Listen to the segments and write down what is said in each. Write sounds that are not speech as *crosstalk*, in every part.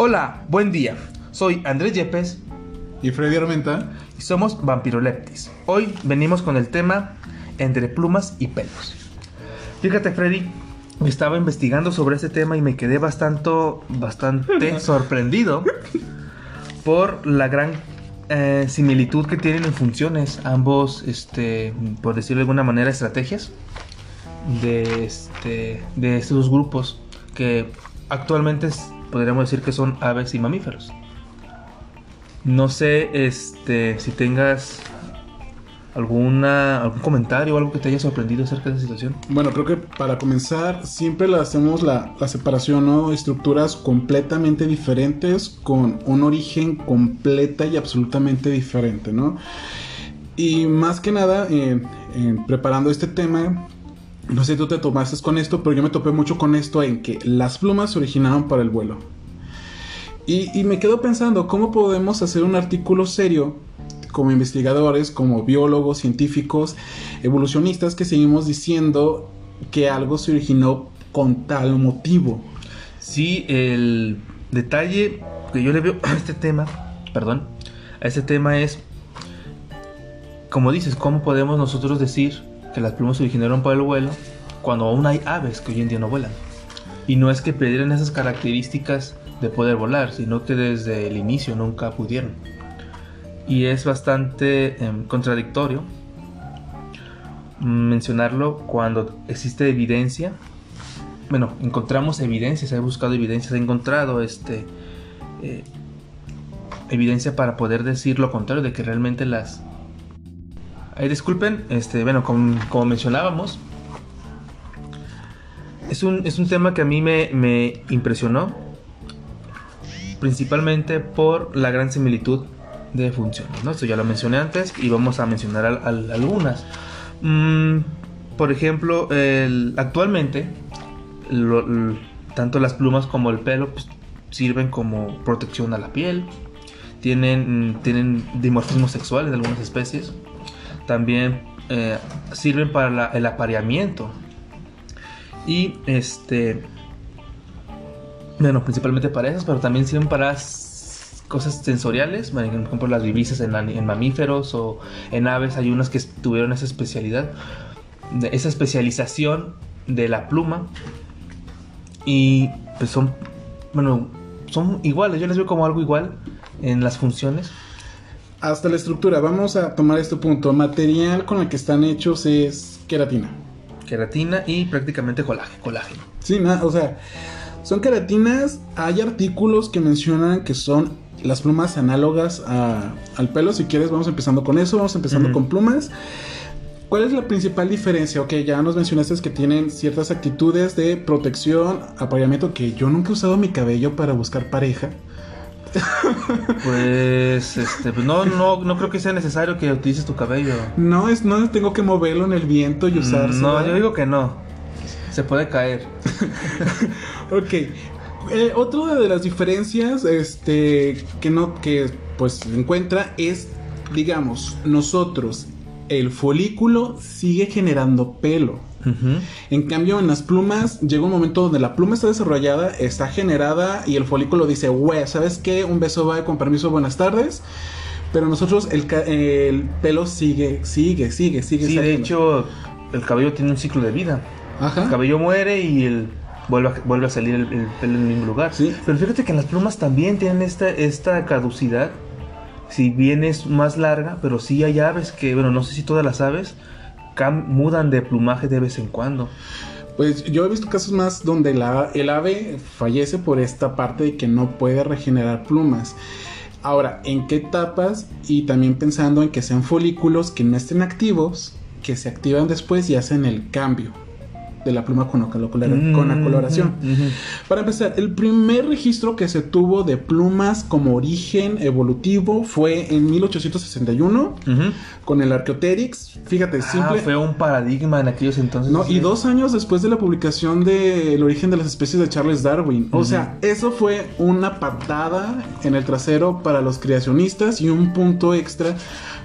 Hola, buen día. Soy Andrés Yepes y Freddy Armenta y somos Vampiroleptis. Hoy venimos con el tema entre plumas y pelos. Fíjate, Freddy, estaba investigando sobre este tema y me quedé bastante, bastante *laughs* sorprendido por la gran eh, similitud que tienen en funciones ambos, este, por decirlo de alguna manera, estrategias de, este, de estos grupos que actualmente podríamos decir que son aves y mamíferos. No sé este, si tengas alguna, algún comentario o algo que te haya sorprendido acerca de esa situación. Bueno, creo que para comenzar siempre hacemos la, la separación, ¿no? Estructuras completamente diferentes con un origen completa y absolutamente diferente, ¿no? Y más que nada, preparando este tema, no sé si tú te tomaste con esto, pero yo me topé mucho con esto en que las plumas se originaron para el vuelo. Y, y me quedo pensando, ¿cómo podemos hacer un artículo serio como investigadores, como biólogos, científicos, evolucionistas, que seguimos diciendo que algo se originó con tal motivo? Sí, el detalle que yo le veo a este tema, perdón, a este tema es, como dices, ¿cómo podemos nosotros decir que las plumas se originaron para el vuelo cuando aún hay aves que hoy en día no vuelan. Y no es que perdieran esas características de poder volar, sino que desde el inicio nunca pudieron. Y es bastante em, contradictorio mencionarlo cuando existe evidencia. Bueno, encontramos evidencias, he buscado evidencias, he encontrado este, eh, evidencia para poder decir lo contrario, de que realmente las, disculpen, este, bueno, como, mencionábamos, es un, es un, tema que a mí me, impresionó, principalmente por la gran similitud de funciones, ¿no? Esto ya lo mencioné antes y vamos a mencionar algunas. Mm, por ejemplo, actualmente, tanto las plumas como el pelo pues, sirven como protección a la piel, tienen, tienen dimorfismo sexual en algunas especies también eh, sirven para el apareamiento. Y este, bueno, principalmente para esas, pero también sirven para cosas sensoriales, por ejemplo las divisas en, en, mamíferos o en aves, hay unas que tuvieron esa especialidad, esa especialización de la pluma. Y pues son, bueno, son iguales, yo les veo como algo igual en las funciones hasta la estructura. Vamos a tomar este punto. Material con el que están hechos es queratina. Queratina y prácticamente colágeno. colágeno. Sí, o sea, son queratinas. Hay artículos que mencionan que son las plumas análogas al pelo. Si quieres, vamos empezando con eso. Vamos empezando con plumas. ¿Cuál es la principal diferencia? Ok, ya nos mencionaste que tienen ciertas actitudes de protección, apareamiento, que yo nunca he usado mi cabello para buscar pareja. Pues, este, pues no, no, no creo que sea necesario que utilices tu cabello. No, es, no tengo que moverlo en el viento y mm, usarse. No, yo digo que no. Se puede caer. *laughs* ok. Eh, otra de las diferencias, este, que no, que pues encuentra es, digamos, nosotros, el folículo sigue generando pelo. En cambio, en las plumas llega un momento donde la pluma está desarrollada, está generada y el folículo dice, güey, ¿sabes qué? Un beso va con permiso, buenas tardes. Pero nosotros el, el pelo sigue, sigue, sigue, sigue. Sí, de hecho, el cabello tiene un ciclo de vida. El cabello muere y el vuelve a, vuelve a salir el, pelo en el mismo lugar. Sí. Pero fíjate que las plumas también tienen esta, esta caducidad. Si bien es más larga, pero sí hay aves que, bueno, no sé si todas las aves mudan de plumaje de vez en cuando. Pues yo he visto casos más donde el ave fallece por esta parte de que no puede regenerar plumas. Ahora, ¿en qué etapas? Y también pensando en que sean folículos que no estén activos, que se activan después y hacen el cambio de la pluma con, con la coloración. Para empezar, el primer registro que se tuvo de plumas como origen evolutivo fue en 1861 con el Archaeopteryx. Fíjate, ah, simple. Fue un paradigma en aquellos entonces. No, y dos años después de la publicación de El origen de las especies de Charles Darwin. O sea, eso fue una patada en el trasero para los creacionistas y un punto extra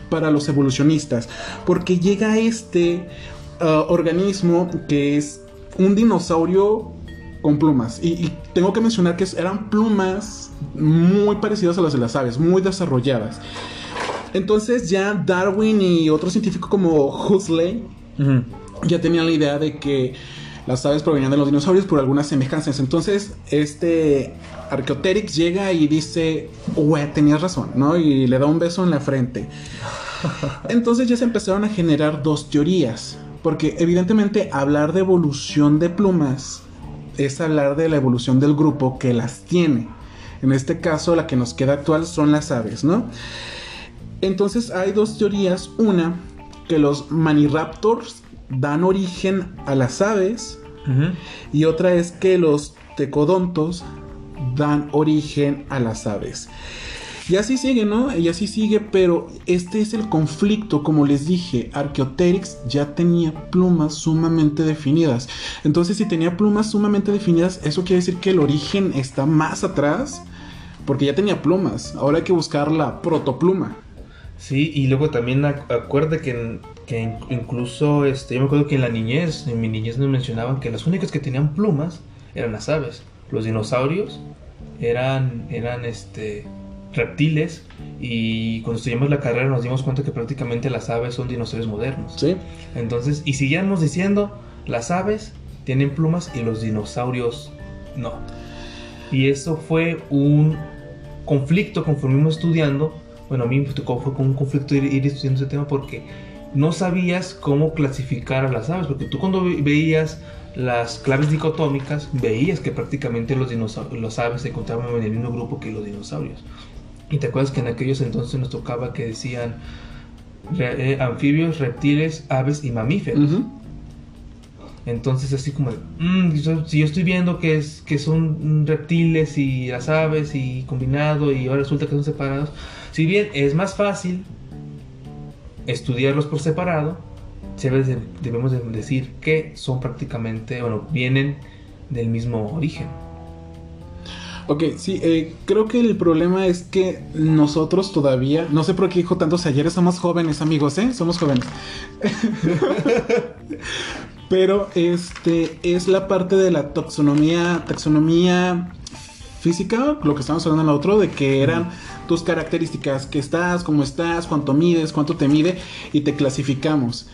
para los evolucionistas. Porque llega este uh, organismo que es un dinosaurio con plumas. Y, y tengo que mencionar que eran plumas muy parecidas a las de las aves, muy desarrolladas. Entonces ya Darwin y otro científico como Huxley ya tenían la idea de que las aves provenían de los dinosaurios por algunas semejanzas. Entonces, este Archaeopteryx llega y dice, güey, tenías razón, ¿no? Y le da un beso en la frente. *laughs* Entonces ya se empezaron a generar dos teorías. Porque evidentemente hablar de evolución de plumas es hablar de la evolución del grupo que las tiene. En este caso, la que nos queda actual son las aves, ¿no? Entonces hay dos teorías. Una, que los maniraptors dan origen a las aves. Y otra es que los tecodontos dan origen a las aves. Y así sigue, ¿no? Y así sigue, pero este es el conflicto, como les dije, Archaeopteryx ya tenía plumas sumamente definidas. Entonces, si tenía plumas sumamente definidas, eso quiere decir que el origen está más atrás, porque ya tenía plumas. Ahora hay que buscar la protopluma. Sí, y luego también ac- acuerda que, que in- incluso, este, yo me acuerdo que en la niñez, en mi niñez nos mencionaban que las únicas que tenían plumas eran las aves. Los dinosaurios eran, eran este, reptiles y cuando estudiamos la carrera nos dimos cuenta que prácticamente las aves son dinosaurios modernos. ¿Sí? Entonces, y seguíamos diciendo, las aves tienen plumas y los dinosaurios no. Y eso fue un conflicto conforme estudiando. Bueno, a mí me tocó fue como un conflicto ir, ir estudiando ese tema porque no sabías cómo clasificar a las aves. Porque tú cuando ve- veías las claves dicotómicas, veías que prácticamente los, dinosaurios, los aves se encontraban en el mismo grupo que los dinosaurios. Y te acuerdas que en aquellos entonces nos tocaba que decían re- eh, anfibios, reptiles, aves y mamíferos. Entonces así como, "Mm, yo- si yo estoy viendo que, es, que son reptiles y las aves y combinado y ahora resulta que son separados, si bien es más fácil estudiarlos por separado, se debe de- debemos de decir que son prácticamente, bueno, vienen del mismo origen. Ok, sí, eh, creo que el problema es que nosotros todavía, no sé por qué dijo tantos ayeres, somos jóvenes amigos, ¿eh? Somos jóvenes. *laughs* Pero este es la parte de la taxonomía, taxonomía física, lo que estamos hablando en la otro, de que eran tus características, que estás, cómo estás, cuánto mides, cuánto te mide y te clasificamos.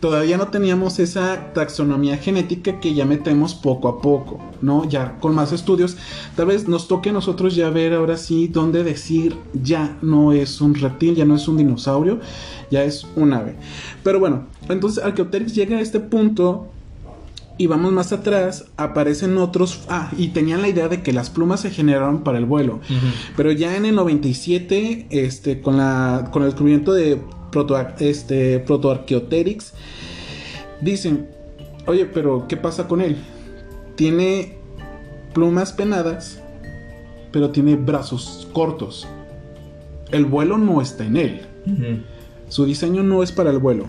Todavía no teníamos esa taxonomía genética que ya metemos poco a poco, ¿no? Ya con más estudios, tal vez nos toque a nosotros ya ver ahora sí dónde decir ya no es un reptil, ya no es un dinosaurio, ya es un ave. Pero bueno, entonces Archaeopteryx llega a este punto y vamos más atrás, aparecen otros, ah, y tenían la idea de que las plumas se generaron para el vuelo. Pero ya en el 97, este, con, la, con el descubrimiento de proto, este, Protoarchaeopteryx, dicen, oye, pero ¿qué pasa con él? Tiene plumas penadas, pero tiene brazos cortos. El vuelo no está en él. Su diseño no es para el vuelo.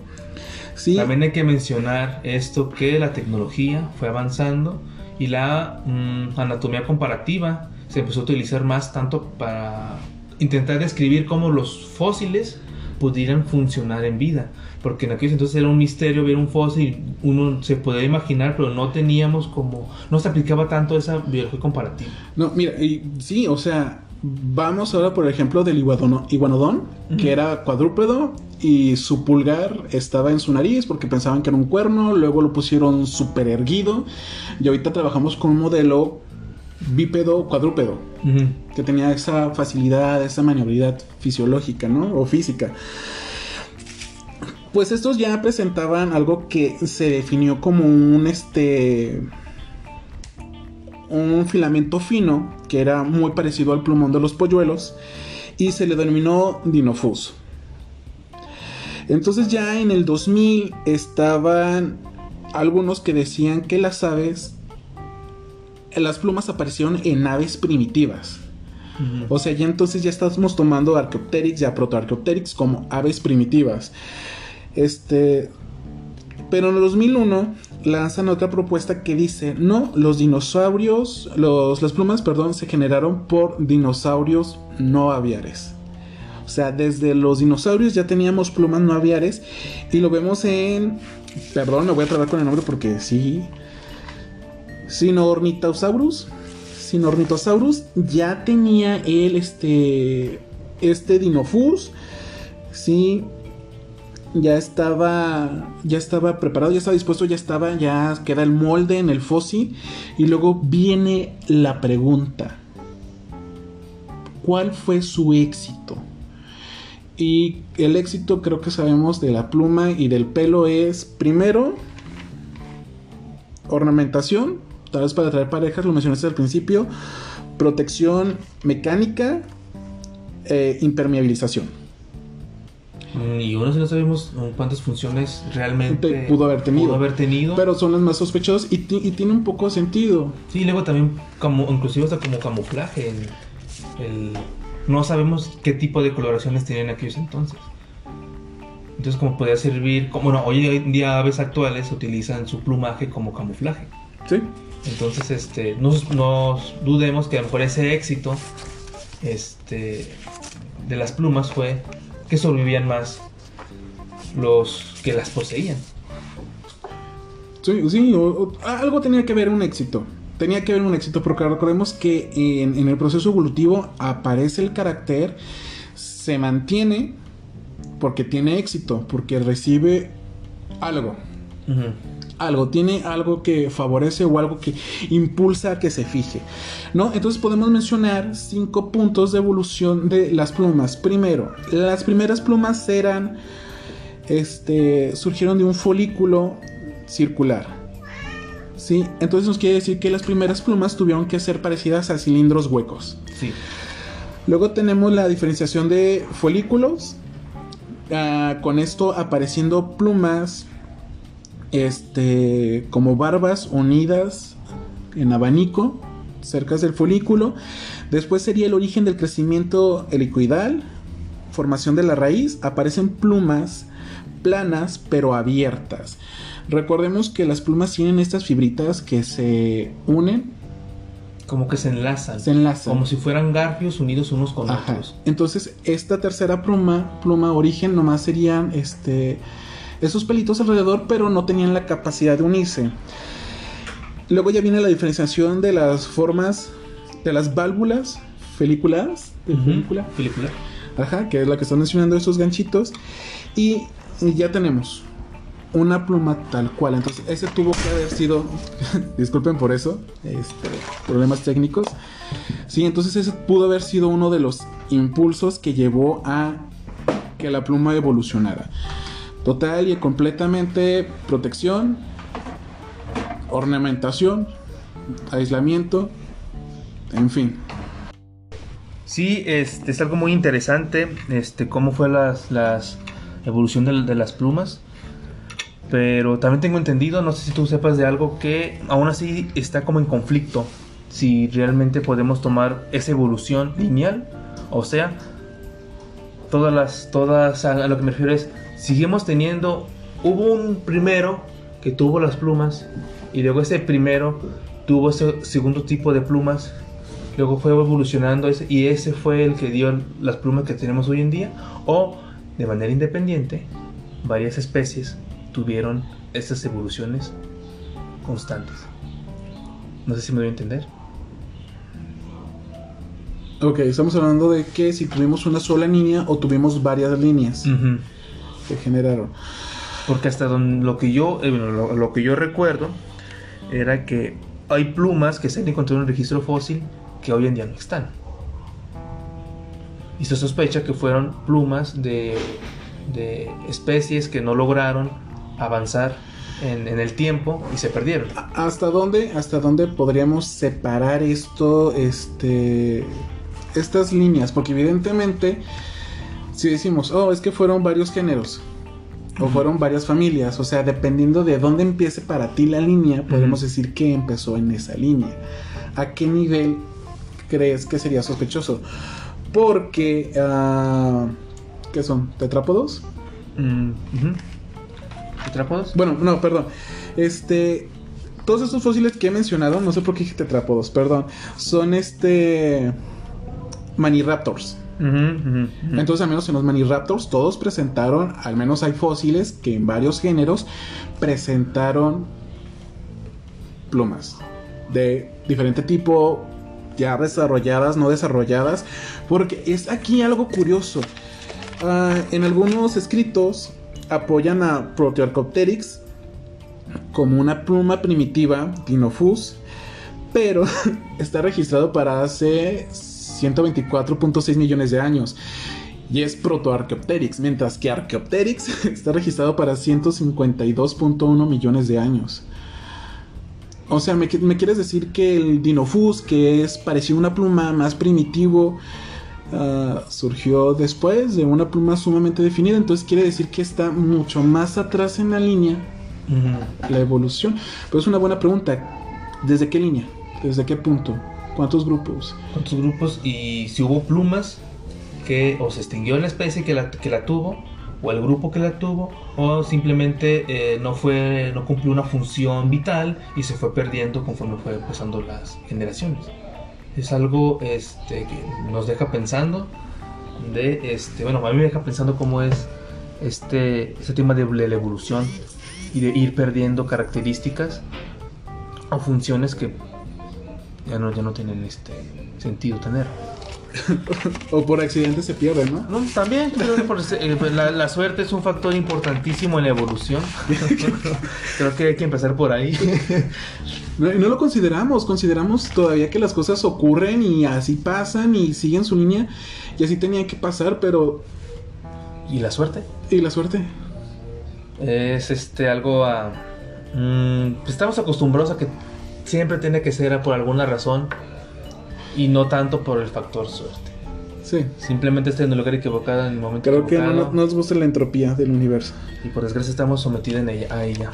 Sí, También hay que mencionar esto que la tecnología fue avanzando y la mm, anatomía comparativa se empezó a utilizar más tanto para intentar describir cómo los fósiles pudieran funcionar en vida. Porque en aquellos entonces era un misterio ver un fósil, uno se podía imaginar, pero no teníamos como, no se aplicaba tanto esa biología comparativa. No, mira, y, sí, o sea, vamos ahora por ejemplo del iguanodón, que era cuadrúpedo y su pulgar estaba en su nariz porque pensaban que era un cuerno, luego lo pusieron súper erguido y ahorita trabajamos con un modelo bípedo cuadrúpedo que tenía esa facilidad, esa maniobrabilidad fisiológica, ¿no? O física. Pues estos ya presentaban algo que se definió como un este un filamento fino que era muy parecido al plumón de los polluelos y se le denominó Dinofus. Entonces ya en el 2000 estaban algunos que decían que las aves las plumas aparecieron en aves primitivas. O sea, ya entonces ya estamos tomando Archaeopteryx y a Protoarchaeopteryx como aves primitivas. Este. Pero en el 2001 lanzan otra propuesta que dice: No, los dinosaurios, los, las plumas, perdón, se generaron por dinosaurios no aviares. O sea, desde los dinosaurios ya teníamos plumas no aviares y lo vemos en. Perdón, me voy a trabar con el nombre porque sí. Sinornithosaurus. Sinornithosaurus ya tenía el este este Dinofus. Sí, ya estaba ya estaba preparado, ya estaba dispuesto, ya estaba ya queda el molde en el fósil y luego viene la pregunta. ¿Cuál fue su éxito? Y el éxito creo que sabemos de la pluma y del pelo es primero ornamentación, tal vez para atraer parejas, lo mencionaste al principio, protección mecánica, eh, impermeabilización. Mm, Y uno si no sabemos cuántas funciones realmente Pudo haber tenido. pudo haber tenido. Pero son las más sospechosas y, y tiene un poco de sentido. Sí, luego también como inclusive hasta como camuflaje. el- el- no sabemos qué tipo de coloraciones tenían en aquellos entonces. Entonces como podía servir, como bueno, hoy en día aves actuales utilizan su plumaje como camuflaje. ¿Sí? Entonces, este, no nos dudemos que a lo mejor ese éxito este, de las plumas fue que sobrevivían más los que las poseían. Sí, sí, o- o- algo tenía que ver un éxito. Tenía que haber un éxito porque recordemos que en, en el proceso evolutivo aparece el carácter, se mantiene porque tiene éxito, porque recibe algo. Algo, tiene algo que favorece o algo que impulsa a que se fije. ¿No? Entonces podemos mencionar cinco puntos de evolución de las plumas. Primero, las primeras plumas eran. Este. surgieron de un folículo circular. ¿Sí? Entonces nos quiere decir que las primeras plumas tuvieron que ser parecidas a cilindros huecos. Sí. Luego tenemos la diferenciación de folículos. Ah, con esto apareciendo plumas. Este. como barbas unidas en abanico. cerca del folículo. Después sería el origen del crecimiento helicoidal. Formación de la raíz. Aparecen plumas planas pero abiertas. Recordemos que las plumas tienen estas fibritas que se unen, Como que se enlazan. se enlazan. Como si fueran garfios unidos unos con Ajá. otros. Entonces, esta tercera pluma, pluma origen, nomás serían este, esos pelitos alrededor, pero no tenían la capacidad de unirse. Luego ya viene la diferenciación de las formas de las válvulas feliculadas, de felícula, Película. ajá, que es la que están mencionando estos ganchitos, y ya tenemos una pluma tal cual. Entonces, ese tuvo que haber sido, *laughs* disculpen por eso, este, problemas técnicos. Sí, entonces ese pudo haber sido uno de los impulsos que llevó a que la pluma evolucionara. Total y completamente protección, ornamentación, aislamiento, en fin. Sí, este, es algo muy interesante, este, cómo fue las, las evolución de, de las plumas. Pero también tengo entendido, no sé si tú sepas de algo que aún así está como en conflicto. Si realmente podemos tomar esa evolución lineal, o sea, todas las, todas, a lo que me refiero es, seguimos teniendo, hubo un primero que tuvo las plumas y luego ese primero tuvo ese segundo tipo de plumas. Luego fue evolucionando ese, y ese fue el que dio las plumas que tenemos hoy en día. O de manera independiente varias especies tuvieron estas evoluciones constantes. No sé si me doy a entender. Ok, estamos hablando de que si tuvimos una sola línea o tuvimos varias líneas. Ujú. Que generaron. porque hasta donde, lo que yo eh, lo, lo que yo recuerdo era que hay plumas que se han encontrado en el registro fósil que hoy en día no están y se sospecha que fueron plumas de, de especies que no lograron avanzar en, en el tiempo y se perdieron. ¿Hasta dónde, hasta dónde podríamos separar esto, este, estas líneas? Porque evidentemente, si decimos, oh, es que fueron varios géneros, o fueron varias familias, o sea, dependiendo de dónde empiece para ti la línea, podemos decir que empezó en esa línea. ¿A qué nivel crees que sería sospechoso? Porque, ah, ¿qué son? ¿Tetrápodos? Mm, ujú. ¿Tetrápodos? Bueno, no, perdón. Este. Todos estos fósiles que he mencionado, no sé por qué dije tetrápodos, perdón. Son este. Maniraptors. Entonces, al menos en los Maniraptors, todos presentaron, al menos hay fósiles que en varios géneros presentaron plumas. de diferente tipo, ya desarrolladas, no desarrolladas, porque es aquí algo curioso. Ah, en algunos escritos apoyan a Protearcopteryx como una pluma primitiva, Dinofus, pero *laughs* está registrado para hace 124.6 millones de años y es Protoarchaeopteryx, mientras que Archaeopteryx *laughs* está registrado para 152.1 millones de años. O sea, ¿me, quieres decir que el Dinofus, que es parecido a una pluma más primitivo, ah, surgió después de una pluma sumamente definida? Entonces quiere decir que está mucho más atrás en la línea la evolución. Pero es una buena pregunta. ¿Desde qué línea? ¿Desde qué punto? ¿Cuántos grupos? ¿Cuántos grupos? Y si hubo plumas que o se extinguió la especie que la, que la tuvo, o el grupo que la tuvo, o simplemente eh, no, fue, no cumplió una función vital y se fue perdiendo conforme fue pasando las generaciones. Es algo este, que nos deja pensando de, este, bueno, a mí me deja pensando cómo es este, este tema de la evolución y de ir perdiendo características o funciones que ya no, ya no tienen este sentido tener. *laughs* o por accidente se pierde, ¿no? no también, eh, pues, la, suerte es un factor importantísimo en la evolución. *laughs* creo que hay que empezar por ahí. *laughs* No, no lo consideramos, consideramos todavía que las cosas ocurren y así pasan y siguen su línea y así tenía que pasar, pero... ¿Y la suerte? ¿Y la suerte? Es este algo a... Mm, pues estamos acostumbrados a que siempre tiene que ser por alguna razón y no tanto por el factor suerte. Sí. Simplemente está en el lugar equivocado en el momento Creo que no, nos gusta la entropía del universo. Y por desgracia estamos sometidos en ella, a ella.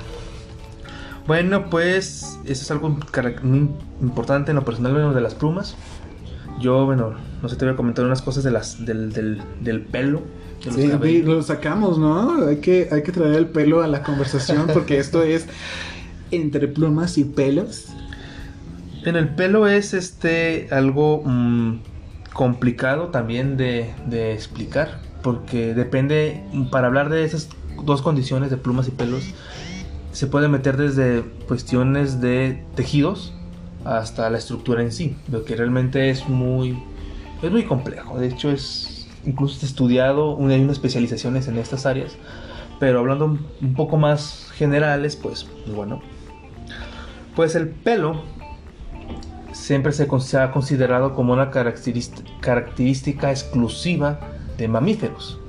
Bueno, pues eso es algo importante en lo personal de las plumas. Yo, bueno, no sé, te voy a comentar unas cosas de las, del, del, del pelo. sí, lo sacamos, ¿no? Hay que, hay que traer el pelo a la conversación porque esto es entre plumas y pelos. En el pelo es este algo mm, complicado también de, explicar, porque depende, para hablar de esas dos condiciones de plumas y pelos, se puede meter desde cuestiones de tejidos hasta la estructura en sí, lo que realmente es muy, es muy complejo. De hecho, es incluso estudiado, hay unas especializaciones en estas áreas, pero hablando un poco más generales, pues bueno, pues el pelo siempre se, ha considerado como una característica exclusiva de mamíferos.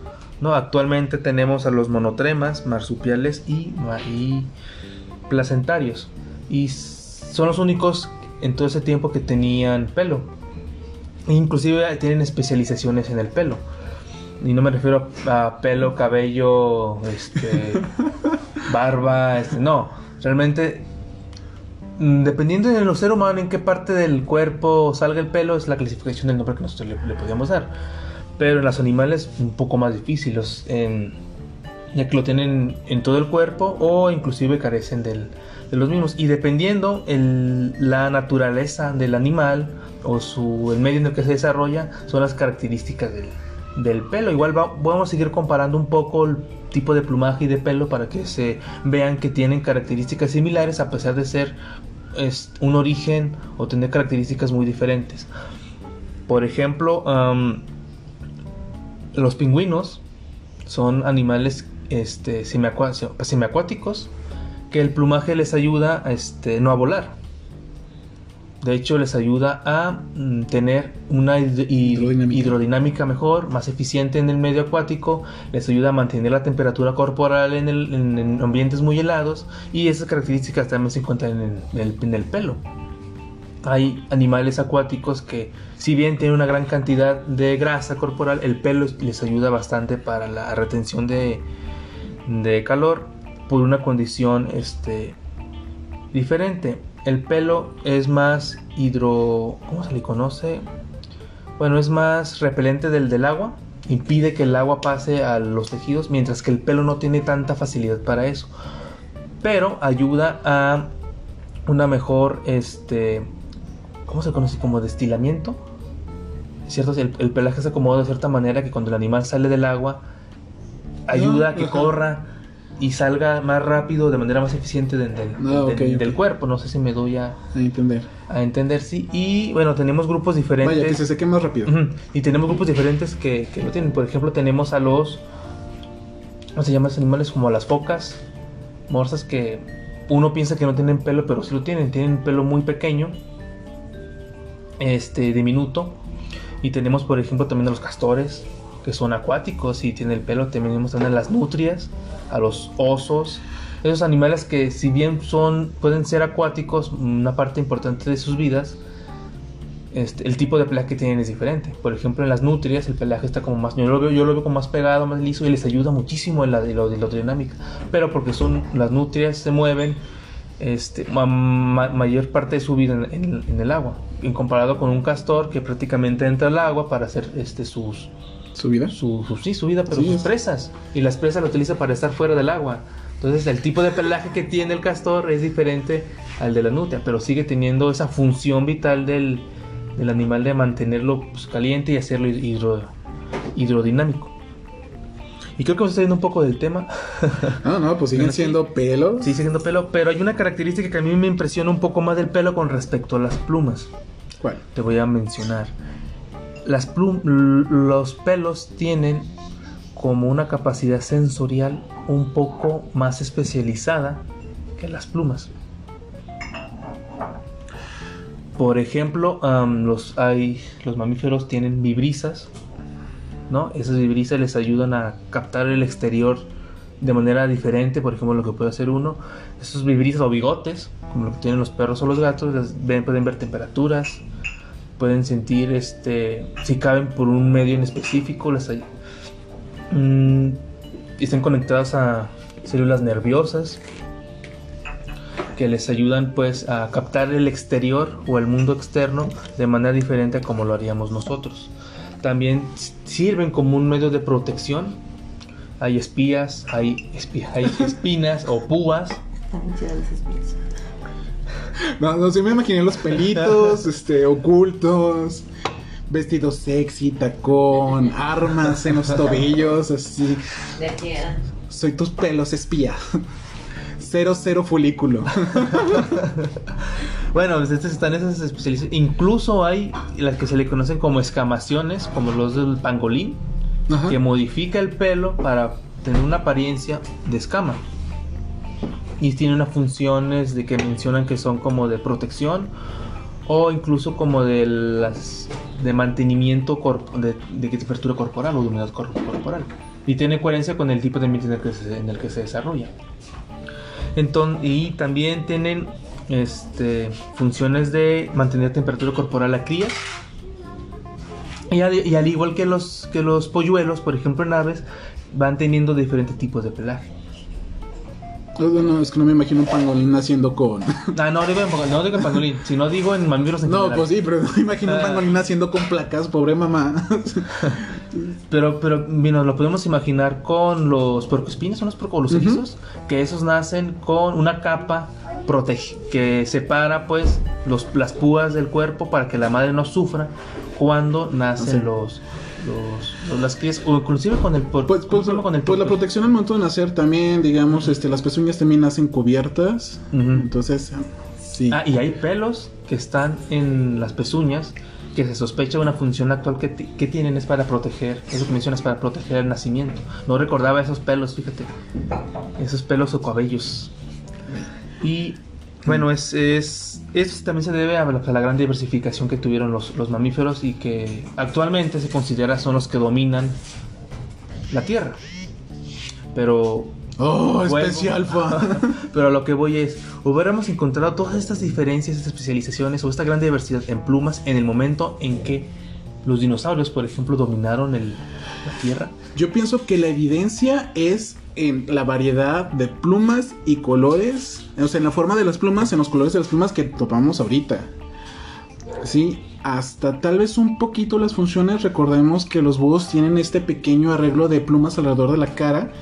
¿no? Actualmente tenemos a los monotremas, marsupiales y, placentarios. Y son los únicos en todo ese tiempo que tenían pelo. Inclusive tienen especializaciones en el pelo. Y no me refiero a, pelo, cabello, este, *laughs* barba, este, no. Realmente dependiendo de los ser humano en qué parte del cuerpo salga el pelo, es la clasificación del nombre que nosotros le, podíamos dar. Pero en los animales un poco más difíciles, ya que lo tienen en todo el cuerpo o inclusive carecen de los mismos. Y dependiendo la naturaleza del animal o su, el medio en el que se desarrolla, son las características del, del pelo. Igual vamos a seguir comparando un poco el tipo de plumaje y de pelo para que se vean que tienen características similares a pesar de ser un origen o tener características muy diferentes. Por ejemplo, los pingüinos son animales este, semiacuáticos que el plumaje les ayuda a este, no a volar de hecho, les ayuda a mm, tener una hidrodinámica. mejor, más eficiente en el medio acuático, les ayuda a mantener la temperatura corporal en, ambientes muy helados y esas características también se encuentran en el, pelo. Hay animales acuáticos que, si bien tienen una gran cantidad de grasa corporal, el pelo les ayuda bastante para la retención de, de calor por una condición este, diferente el pelo es más hidro... ¿Cómo se le conoce? Bueno, es más repelente del del agua. Impide que el agua pase a los tejidos, mientras que el pelo no tiene tanta facilidad para eso. Pero ayuda a una mejor, este... ¿Cómo se conoce? Como destilamiento. ¿Cierto? El, pelaje se acomoda de cierta manera que cuando el animal sale del agua, ayuda a que corra y salga más rápido, de manera más eficiente del, del, Ah, del- cuerpo. No sé si me doy a, A entender. a entender, sí. Y bueno, tenemos grupos diferentes. Vaya, que se seque más rápido. Y tenemos grupos diferentes que, que lo tienen. Por ejemplo, tenemos a los. ¿Cómo se llaman esos animales? Como las focas, morsas, que uno piensa que no tienen pelo, pero sí lo tienen. Tienen pelo muy pequeño, este, diminuto. Y tenemos, por ejemplo, también a los castores, que son acuáticos y tienen el pelo. También también a las nutrias, a los osos. Esos animales que, si bien son, pueden ser acuáticos, una parte importante de sus vidas, este, el tipo de pelaje que tienen es diferente. Por ejemplo, en las nutrias el pelaje está como más, yo lo veo, yo lo veo como más pegado, más liso y les ayuda muchísimo en la hidrodinámica. Pero porque son las nutrias se mueven este, ma- mayor parte de su vida en, en- en el agua, en comparado con un castor que prácticamente entra al agua para hacer este sus ¿Su vida? su, su- sí, su vida, pero Sí, sus es- presas. Y las presas la utiliza para estar fuera del agua. Entonces el tipo de pelaje que tiene el castor es diferente al de la nutria, pero sigue teniendo esa función vital del, del animal de mantenerlo pues, caliente y hacerlo hidro- hidrodinámico. Y creo que me está yendo un poco del tema. No, no, pues siguen Bueno, sí. siendo pelos. Sí, siguiendo pelo, pero hay una característica que a mí me impresiona un poco más del pelo con respecto a las plumas. ¿Cuál? te voy a mencionar. Los pelos tienen como una capacidad sensorial un poco más especializada que las plumas. Por ejemplo, am, los, hay, los mamíferos tienen vibrisas, ¿no? Esas vibrisas les ayudan a captar el exterior de manera diferente, por ejemplo, lo que puede hacer uno. Esos vibrisas o bigotes, como lo que tienen los perros o los gatos, pueden ver temperaturas, pueden sentir este si caben por un medio en específico las ay- mm, están conectadas a células nerviosas que les ayudan pues a captar el exterior o el mundo externo de manera diferente a como lo haríamos nosotros. También sirven como un medio de protección. Hay espías hay, espi- hay espinas o púas. Chidas las espías. No, no, sí me imaginé los pelitos, *laughs* este, ocultos, vestidos sexy, tacón, armas en los tobillos, así. De aquí a... Soy tus pelos espía. Cero, cero folículo. *laughs* Bueno, pues estas están esas especializaciones. Incluso hay las que se le conocen como escamaciones, como los del pangolín, Ajá. que modifica el pelo para tener una apariencia de escama. Y tiene unas funciones de que mencionan que son como de protección o incluso como de las de mantenimiento de, temperatura corporal o de humedad cor- corporal. Y tiene coherencia con el tipo de ambiente en el que se, desarrolla. Enton- y también tienen este, funciones de mantener temperatura corporal a crías. Y, y al igual que los, que los polluelos, por ejemplo en aves, van teniendo diferentes tipos de pelaje. No, no, no, es que no me imagino un pangolín naciendo con. *laughs* Ah, no digo en, no digo en pangolín, sino digo en mamíferos en No, general. pues sí, pero no me imagino un Ah. pangolín naciendo con placas, pobre mamá. *laughs* Pero, pero, mira, lo podemos imaginar con los puercoespines, son los puerco- los erizos, que esos nacen con una capa protege, que separa pues los, las púas del cuerpo para que la madre no sufra cuando nacen los, los, los- las crías, o inclusive con el puer- Pues, pues, con el pues la protección al momento de nacer también, digamos, este, las pezuñas también nacen cubiertas. Entonces, sí. Ah, y hay pelos que están en las pezuñas que se sospecha una función actual que, que tienen es para proteger, eso que mencionas, para proteger el nacimiento. No recordaba esos pelos, fíjate. Esos pelos o cabellos. Y bueno, es, es, eso también se debe a la, a la gran diversificación que tuvieron los, los mamíferos y que actualmente se considera son los que dominan la Tierra. Pero Oh, Vuelvo. especie alfa. *laughs* Pero a lo que voy es, hubiéramos encontrado todas estas diferencias, estas especializaciones o esta gran diversidad en plumas en el momento en que los dinosaurios, por ejemplo, dominaron el- la Tierra. Yo pienso que la evidencia es en la variedad de plumas y colores, o sea, en la forma de las plumas, en los colores de las plumas que topamos ahorita. Sí, hasta tal vez un poquito las funciones. Recordemos que los búhos tienen este pequeño arreglo de plumas alrededor de la cara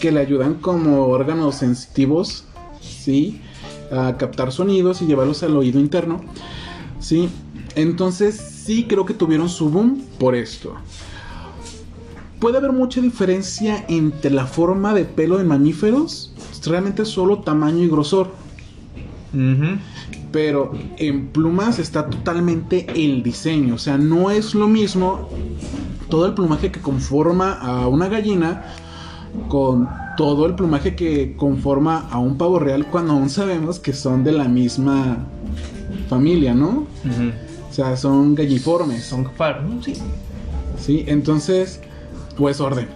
que le ayudan como órganos sensitivos, sí, a captar sonidos y llevarlos al oído interno, sí. Entonces sí creo que tuvieron su boom por esto. Puede haber mucha diferencia entre la forma de pelo de mamíferos, realmente solo tamaño y grosor. Pero en plumas está totalmente el diseño. O sea, no es lo mismo todo el plumaje que conforma a una gallina con todo el plumaje que conforma a un pavo real cuando aún sabemos que son de la misma familia, ¿no? O sea, son galliformes. Son sí. Sí, entonces, pues orden.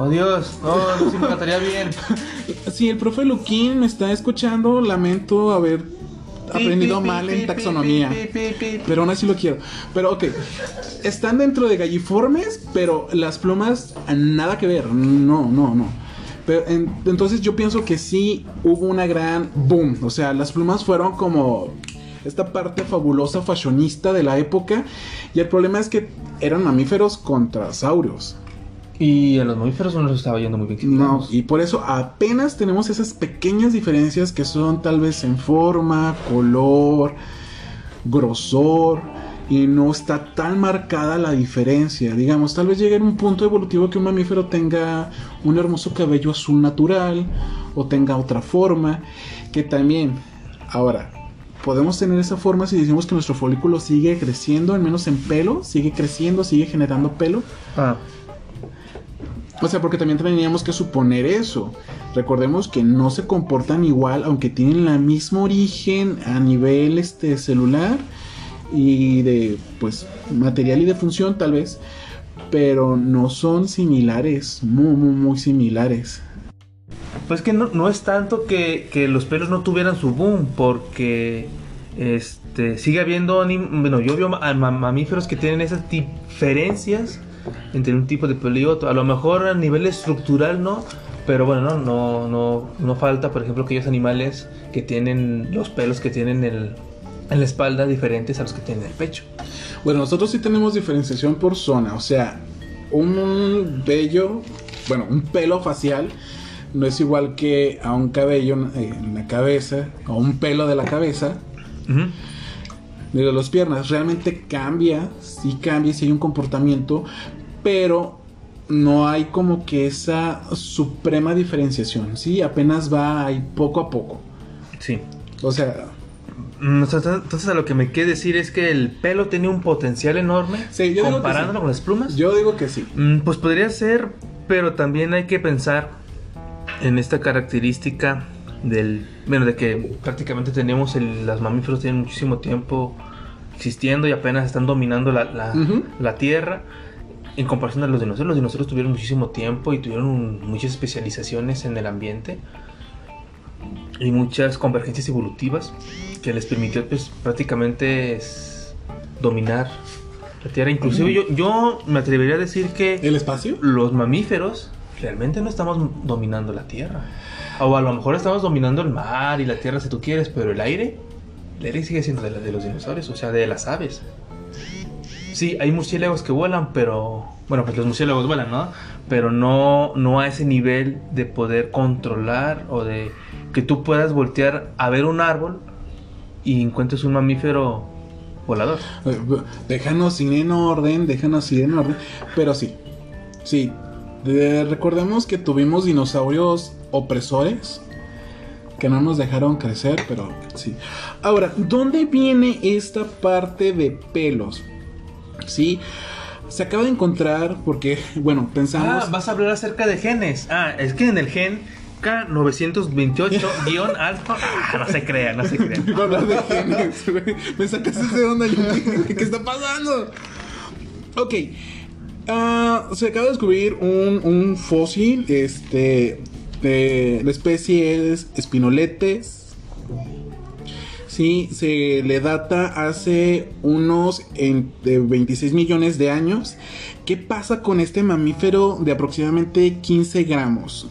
Oh Dios, no, no sí me cantaría bien. *laughs* Si el profe Luquín me está escuchando, lamento haber aprendido Pi, mal pi, en pi, taxonomía. Pero aún así lo quiero. Pero ok, están dentro de galliformes, pero las plumas nada que ver. No, no, no. Pero en- entonces yo pienso que sí hubo una gran boom. O sea, las plumas fueron como esta parte fabulosa fashionista de la época. Y el problema es que eran mamíferos contra saurios. Y a los mamíferos no les estaba yendo muy bien. No, y por eso apenas tenemos esas pequeñas diferencias que son tal vez en forma, color, grosor, y no está tan marcada la diferencia. Digamos, tal vez llegue en un punto evolutivo que un mamífero tenga un hermoso cabello azul natural o tenga otra forma, que también, ahora, podemos tener esa forma si decimos que nuestro folículo sigue creciendo, al menos en pelo, sigue creciendo, sigue generando pelo. Ah, O sea, porque también teníamos que suponer eso. Recordemos que no se comportan igual, aunque tienen la mismo origen a nivel este, celular y de pues material y de función tal vez, pero no son similares, muy muy muy similares. Pues que no, no es tanto que, que los pelos no tuvieran su boom, porque este sigue habiendo, anim- bueno, yo veo ma- ma- mamíferos que tienen esas diferencias entre un tipo de pelo y otro. A lo mejor a nivel estructural no, pero bueno, no, no, no, no falta, por ejemplo, aquellos animales que tienen los pelos que tienen el, en la espalda diferentes a los que tienen en el pecho. Bueno, nosotros sí tenemos diferenciación por zona, o sea, un vello, bueno, un pelo facial no es igual que a un cabello eh, en la cabeza o un pelo de la cabeza Ujú. de las piernas. Realmente cambia, sí cambia, sí hay un comportamiento, pero no hay como que esa suprema diferenciación, ¿sí? Apenas va ahí poco a poco. Sí. O sea, Mm, Entonces a lo que me quiere decir es que el pelo tiene un potencial enorme Sí, yo digo que comparándolo sí. con las plumas. yo digo que sí. Mm, Pues podría ser, pero también hay que pensar en esta característica del, bueno, de que prácticamente tenemos el, las mamíferos tienen muchísimo tiempo existiendo y apenas están dominando la, la, Ujú. la tierra. En comparación a los dinosaurios, los dinosaurios tuvieron muchísimo tiempo y tuvieron un- muchas especializaciones en el ambiente y muchas convergencias evolutivas que les permitió pues prácticamente es, dominar la tierra. Inclusive yo, yo me atrevería a decir que ¿El espacio? los mamíferos realmente no estamos dominando la tierra. O a lo mejor estamos dominando el mar y la tierra si tú quieres, pero el aire, el aire sigue siendo de, la- de los dinosaurios, o sea, de las aves. Sí, hay murciélagos que vuelan, pero... Bueno, pues los murciélagos vuelan, ¿no? Pero no, no a ese nivel de poder controlar o de que tú puedas voltear a ver un árbol y encuentres un mamífero volador. Eh, Déjanos ir en orden, déjanos ir en orden. Pero sí, sí. De- recordemos que tuvimos dinosaurios opresores que no nos dejaron crecer, pero sí. Ahora, ¿dónde viene esta parte de pelos? Sí, se acaba de encontrar porque, bueno, pensamos. Ah, vas a hablar acerca de genes. Ah, es que en el gen K928-alfa. *laughs* Ah, no se crea, no se crea. Iba *laughs* a hablar de genes, güey. Me sacaste de onda. ¿qué está pasando? Ok. Ah, se acaba de descubrir un, fósil este, de la especie es espinoletes. Sí, se le data hace unos entre 26 millones de años. ¿Qué pasa con este mamífero de aproximadamente 15 gramos?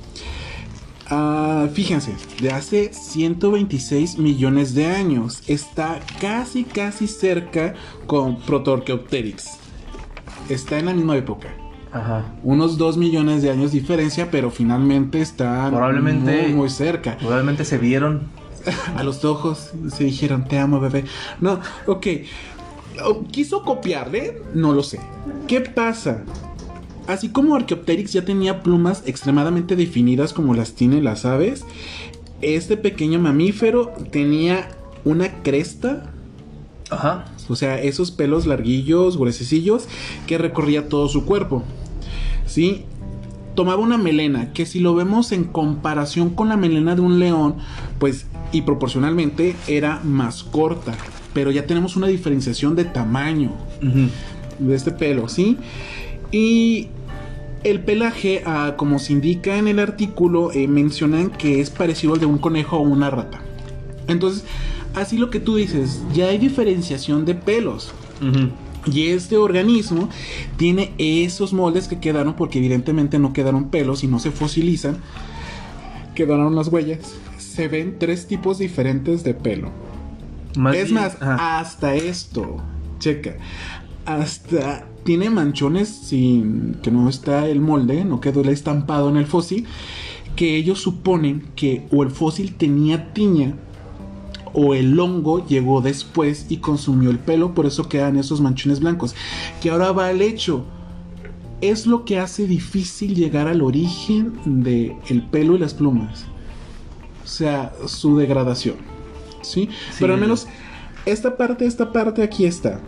Ah, fíjense, de hace 126 millones de años. Está casi, casi cerca con Protorcheopteryx. Está en la misma época. Ajá. Unos 2 millones de años diferencia, pero finalmente está Probablemente- muy, muy cerca. Probablemente se vieron. *laughs* A los ojos se dijeron, te amo, bebé. No, ok. O- ¿Quiso copiarle? No lo sé. ¿Qué pasa? así como Archaeopteryx ya tenía plumas extremadamente definidas como las tienen las aves, este pequeño mamífero tenía una cresta, Ajá. O sea, esos pelos larguillos, gruesecillos, que recorría todo su cuerpo. ¿Sí? Tomaba una melena, que si lo vemos en comparación con la melena de un león, pues, y proporcionalmente, era más corta. Pero ya tenemos una diferenciación de tamaño de este pelo, ¿sí? Y el pelaje, ah, como se indica en el artículo, eh, mencionan que es parecido al de un conejo o una rata. Entonces, así lo que tú dices, ya hay diferenciación de pelos. Y este organismo tiene esos moldes que quedaron porque evidentemente no quedaron pelos y no se fosilizan. Quedaron las huellas. Se ven tres tipos diferentes de pelo. Más es bien- más, ajá. hasta esto, checa, hasta tiene manchones sin que no está el molde, no quedó el estampado en el fósil, que ellos suponen que o el fósil tenía tiña o el hongo llegó después y consumió el pelo, por eso quedan esos manchones blancos. Que ahora va al hecho. Es lo que hace difícil llegar al origen del el pelo y las plumas. O sea, su degradación. ¿Sí? Sí. Pero al menos esta parte, esta parte aquí está.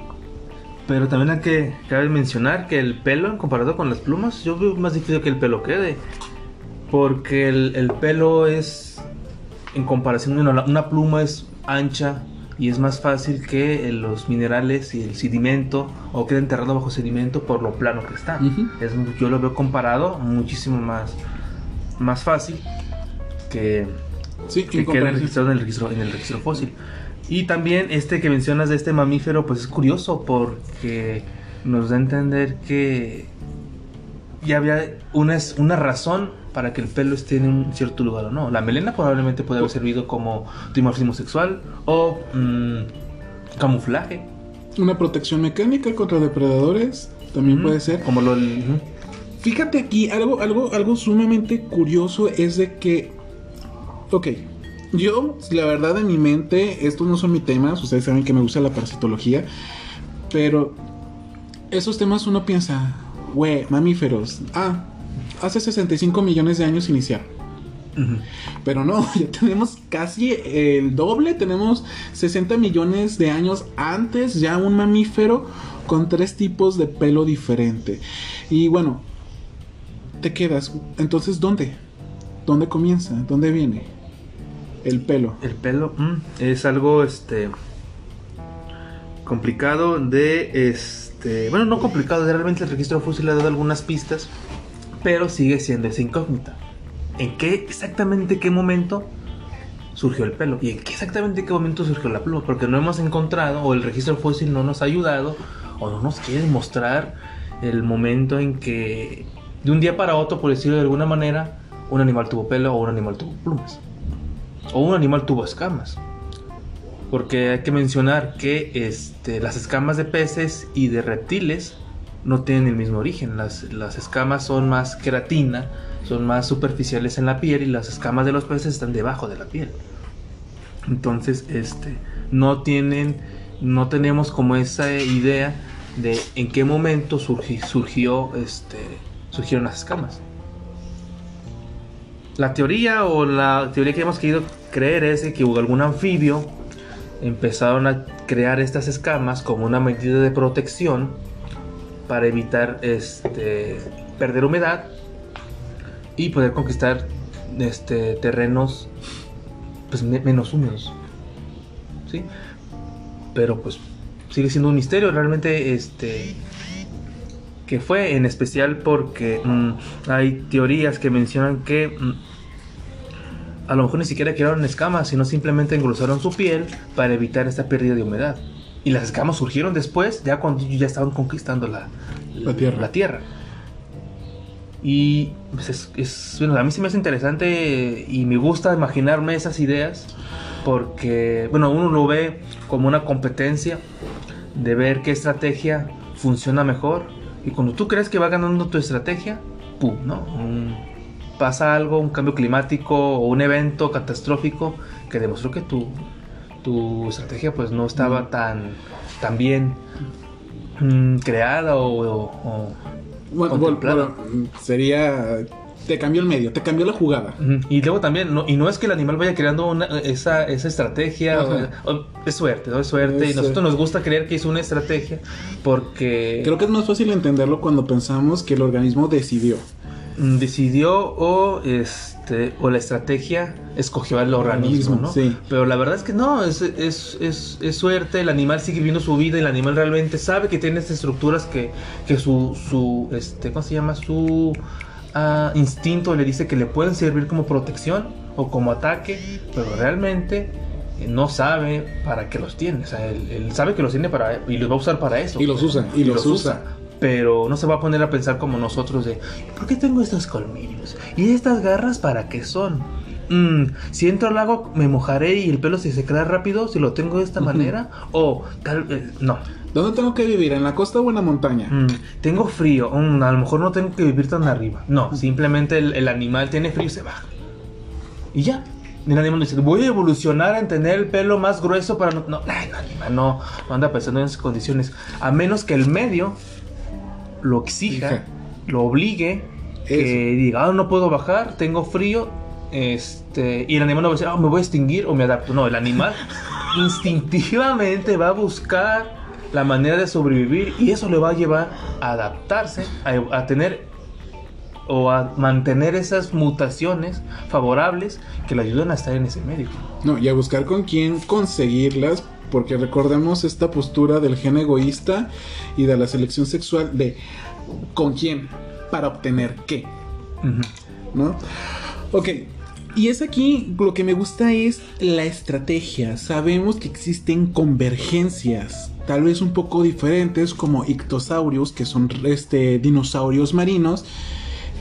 Pero también hay que cabe mencionar que el pelo, comparado con las plumas, yo veo más difícil que el pelo quede. Porque el, el pelo es, en comparación, una, una pluma es ancha y es más fácil que eh, los minerales y el sedimento o quede enterrado bajo sedimento por lo plano que está. Es, yo lo veo comparado muchísimo más, más fácil que, Sí, que comparación. registrado en el registro, en el registro fósil. Y también este que mencionas de este mamífero, pues es curioso porque nos da a entender que ya había una, una razón para que el pelo esté en un cierto lugar o no. La melena probablemente puede haber servido como dimorfismo sexual o mm, camuflaje. Una protección mecánica contra depredadores también puede ser. Como lo... Fíjate aquí, algo, algo, algo sumamente curioso es de que. Ok. Yo, la verdad, en mi mente, estos no son mis temas. Ustedes saben que me gusta la parasitología. Pero esos temas uno piensa, güey, mamíferos. Ah, hace 65 millones de años iniciaron. Pero no, *laughs* ya tenemos casi el doble, tenemos 60 millones de años antes ya un mamífero con tres tipos de pelo diferente. Y bueno, te quedas, entonces ¿dónde? ¿Dónde comienza? ¿Dónde viene? El pelo. El pelo mm, es algo este complicado de este, bueno, no complicado, realmente el registro fósil ha dado algunas pistas, pero sigue siendo esa incógnita. ¿En qué exactamente qué momento surgió el pelo y en qué exactamente qué momento surgió la pluma? Porque no hemos encontrado o el registro fósil no nos ha ayudado o no nos quiere mostrar el momento en que de un día para otro, por decirlo de alguna manera, un animal tuvo pelo o un animal tuvo plumas o un animal tuvo escamas. Porque hay que mencionar que este, las escamas de peces y de reptiles no tienen el mismo origen. Las, las escamas son más queratina, son más superficiales en la piel y las escamas de los peces están debajo de la piel. Entonces, este, no tienen, no tenemos como esa idea de en qué momento surgi- surgió, este, surgieron las escamas. La teoría o la teoría que hemos querido creer es que hubo algún anfibio empezaron a crear estas escamas como una medida de protección para evitar este perder humedad y poder conquistar este terrenos pues me- menos húmedos. ¿Sí? Pero pues sigue siendo un misterio realmente este que fue en especial porque mm, hay teorías que mencionan que mm, a lo mejor ni siquiera crearon escamas, sino simplemente engrosaron su piel para evitar esta pérdida de humedad. Y las escamas surgieron después, ya cuando ya estaban conquistando la, La tierra. la tierra. Y pues, es, es- bueno, a mí se me hace interesante y me gusta imaginarme esas ideas porque, bueno, uno lo ve como una competencia de ver qué estrategia funciona mejor. Y cuando tú crees que va ganando tu estrategia, ¡pum! ¿no? Un- pasa algo, un cambio climático o un evento catastrófico que demostró que tu, tu estrategia pues no estaba tan, tan bien mm, creada o, Bueno, bueno, sería. Te cambió el medio, te cambió la jugada. Y luego también, no, y no es que el animal vaya creando una, esa, esa estrategia, Ajá. o- o- es suerte, ¿no? Es suerte. Es y nosotros suerte. nos gusta creer que es una estrategia porque Creo que es más fácil entenderlo cuando pensamos que el organismo decidió. Mm, decidió o, este, o la estrategia escogió al organismo, ¿no? sí. Pero la verdad es que no, es, es, es, es suerte, el animal sigue viviendo su vida y el animal realmente sabe que tiene estas estructuras que, que su, su, este, ¿cómo se llama? Su ah, instinto le dice que le pueden servir como protección o como ataque, pero realmente eh, no sabe para qué los tiene. O sea, él, él sabe que los tiene para y los va a usar para eso. Y los usa, y los usa. Pero no se va a poner a pensar como nosotros de ¿por qué tengo estos colmillos? ¿Y estas garras para qué son? Mm, si entro al lago me mojaré y el pelo se secará rápido si lo tengo de esta manera. O tal eh, no. ¿Dónde tengo que vivir? ¿En la costa o en la montaña? Mm, tengo frío. Mm, a lo mejor no tengo que vivir tan arriba. No, simplemente el, el animal tiene frío y se baja. Y ya. El animal dice, voy a evolucionar en tener el pelo más grueso para no... No, ay, el animal no, no anda pensando en esas condiciones. A menos que el medio lo exija, lo obligue, que diga, ah, no puedo bajar, tengo frío. Este, y el animal no va a decir, ah, me voy a extinguir o me adapto. No, el animal *laughs* instintivamente va a buscar la manera de sobrevivir y eso le va a llevar a adaptarse, a, a tener o a mantener esas mutaciones favorables que le ayudan a estar en ese medio. No, y a buscar con quién conseguirlas, porque recordemos esta postura del gen egoísta y de la selección sexual de con quién para obtener qué. ¿no? Ok, y es aquí lo que me gusta es la estrategia. Sabemos que existen convergencias, tal vez un poco diferentes, como ictosaurios, que son este, dinosaurios marinos,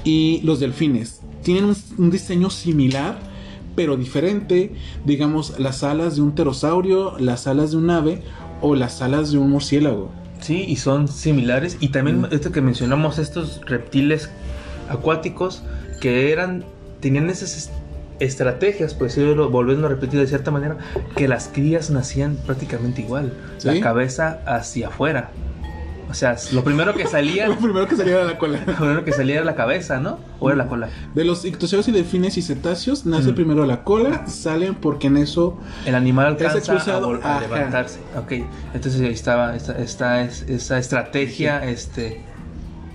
y los delfines. Tienen un, un diseño similar, pero diferente. Digamos, las alas de un pterosaurio, las alas de un ave o las alas de un murciélago. Sí, y son similares. Y también Mm. esto que mencionamos, estos reptiles acuáticos que eran, tenían esas es- estrategias, pues decirlo, volviendo a repetir de cierta manera, que las crías nacían prácticamente igual. ¿Sí? La cabeza hacia afuera. O sea, lo primero que salía, *laughs* Lo primero que salía de la cola. lo primero que salía era la cabeza, ¿no? O era la cola. De los ictosaurios y delfines y cetáceos nace Mm. primero la cola, salen porque en eso El animal Es alcanza a, vol- levantarse. Ok, entonces ahí estaba esta, esta es- esa estrategia, este,